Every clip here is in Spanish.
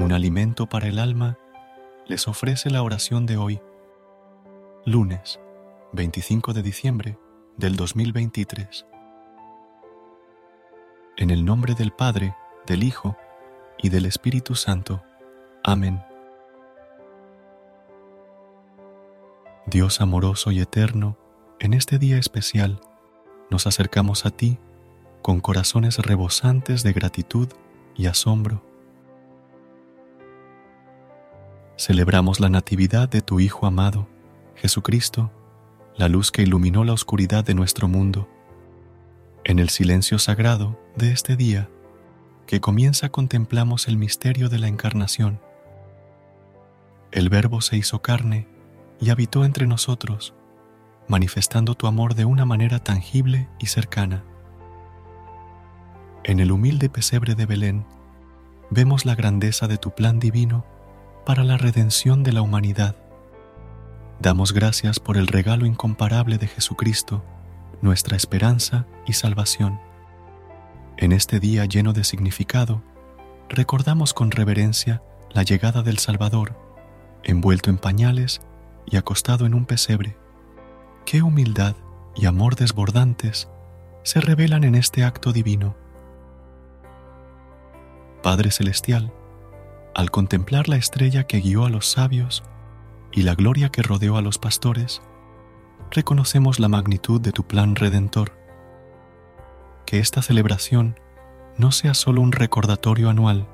Un alimento para el alma, les ofrece la oración de hoy, lunes 25 de diciembre del 2023. En el nombre del Padre, del Hijo y del Espíritu Santo. Amén. Dios amoroso y eterno, en este día especial nos acercamos a ti con corazones rebosantes de gratitud y asombro celebramos la natividad de tu Hijo amado, Jesucristo, la luz que iluminó la oscuridad de nuestro mundo. En el silencio sagrado de este día que comienza contemplamos el misterio de la encarnación. El Verbo se hizo carne y habitó entre nosotros, manifestando tu amor de una manera tangible y cercana. En el humilde pesebre de Belén vemos la grandeza de tu plan divino para la redención de la humanidad. Damos gracias por el regalo incomparable de Jesucristo, nuestra esperanza y salvación. En este día lleno de significado, recordamos con reverencia la llegada del Salvador, envuelto en pañales y acostado en un pesebre. Qué humildad y amor desbordantes se revelan en este acto divino. Padre Celestial, al contemplar la estrella que guió a los sabios y la gloria que rodeó a los pastores, reconocemos la magnitud de tu plan redentor. Que esta celebración no sea solo un recordatorio anual,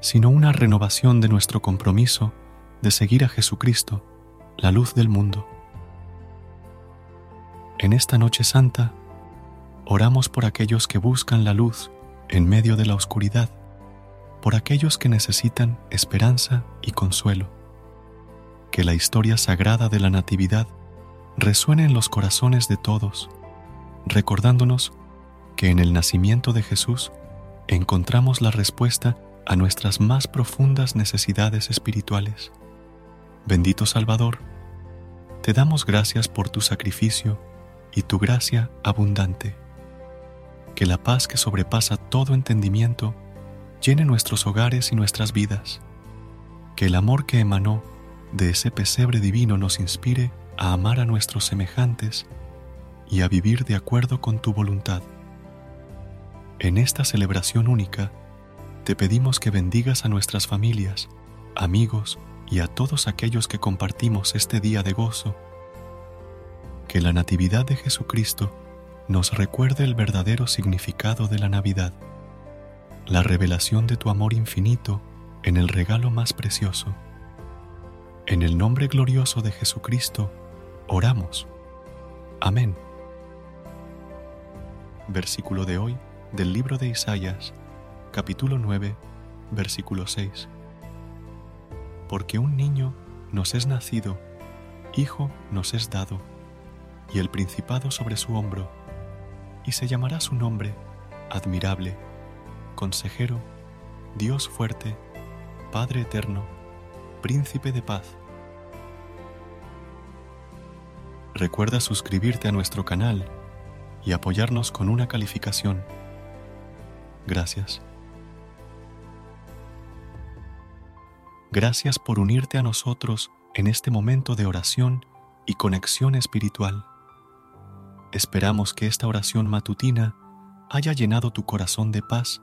sino una renovación de nuestro compromiso de seguir a Jesucristo, la luz del mundo. En esta noche santa, oramos por aquellos que buscan la luz en medio de la oscuridad por aquellos que necesitan esperanza y consuelo. Que la historia sagrada de la Natividad resuene en los corazones de todos, recordándonos que en el nacimiento de Jesús encontramos la respuesta a nuestras más profundas necesidades espirituales. Bendito Salvador, te damos gracias por tu sacrificio y tu gracia abundante. Que la paz que sobrepasa todo entendimiento llene nuestros hogares y nuestras vidas. Que el amor que emanó de ese pesebre divino nos inspire a amar a nuestros semejantes y a vivir de acuerdo con tu voluntad. En esta celebración única, te pedimos que bendigas a nuestras familias, amigos y a todos aquellos que compartimos este día de gozo. Que la Natividad de Jesucristo nos recuerde el verdadero significado de la Navidad la revelación de tu amor infinito en el regalo más precioso. En el nombre glorioso de Jesucristo, oramos. Amén. Versículo de hoy del libro de Isaías, capítulo 9, versículo 6. Porque un niño nos es nacido, hijo nos es dado, y el principado sobre su hombro, y se llamará su nombre admirable, consejero, Dios fuerte, Padre eterno, príncipe de paz. Recuerda suscribirte a nuestro canal y apoyarnos con una calificación. Gracias. Gracias por unirte a nosotros en este momento de oración y conexión espiritual. Esperamos que esta oración matutina haya llenado tu corazón de paz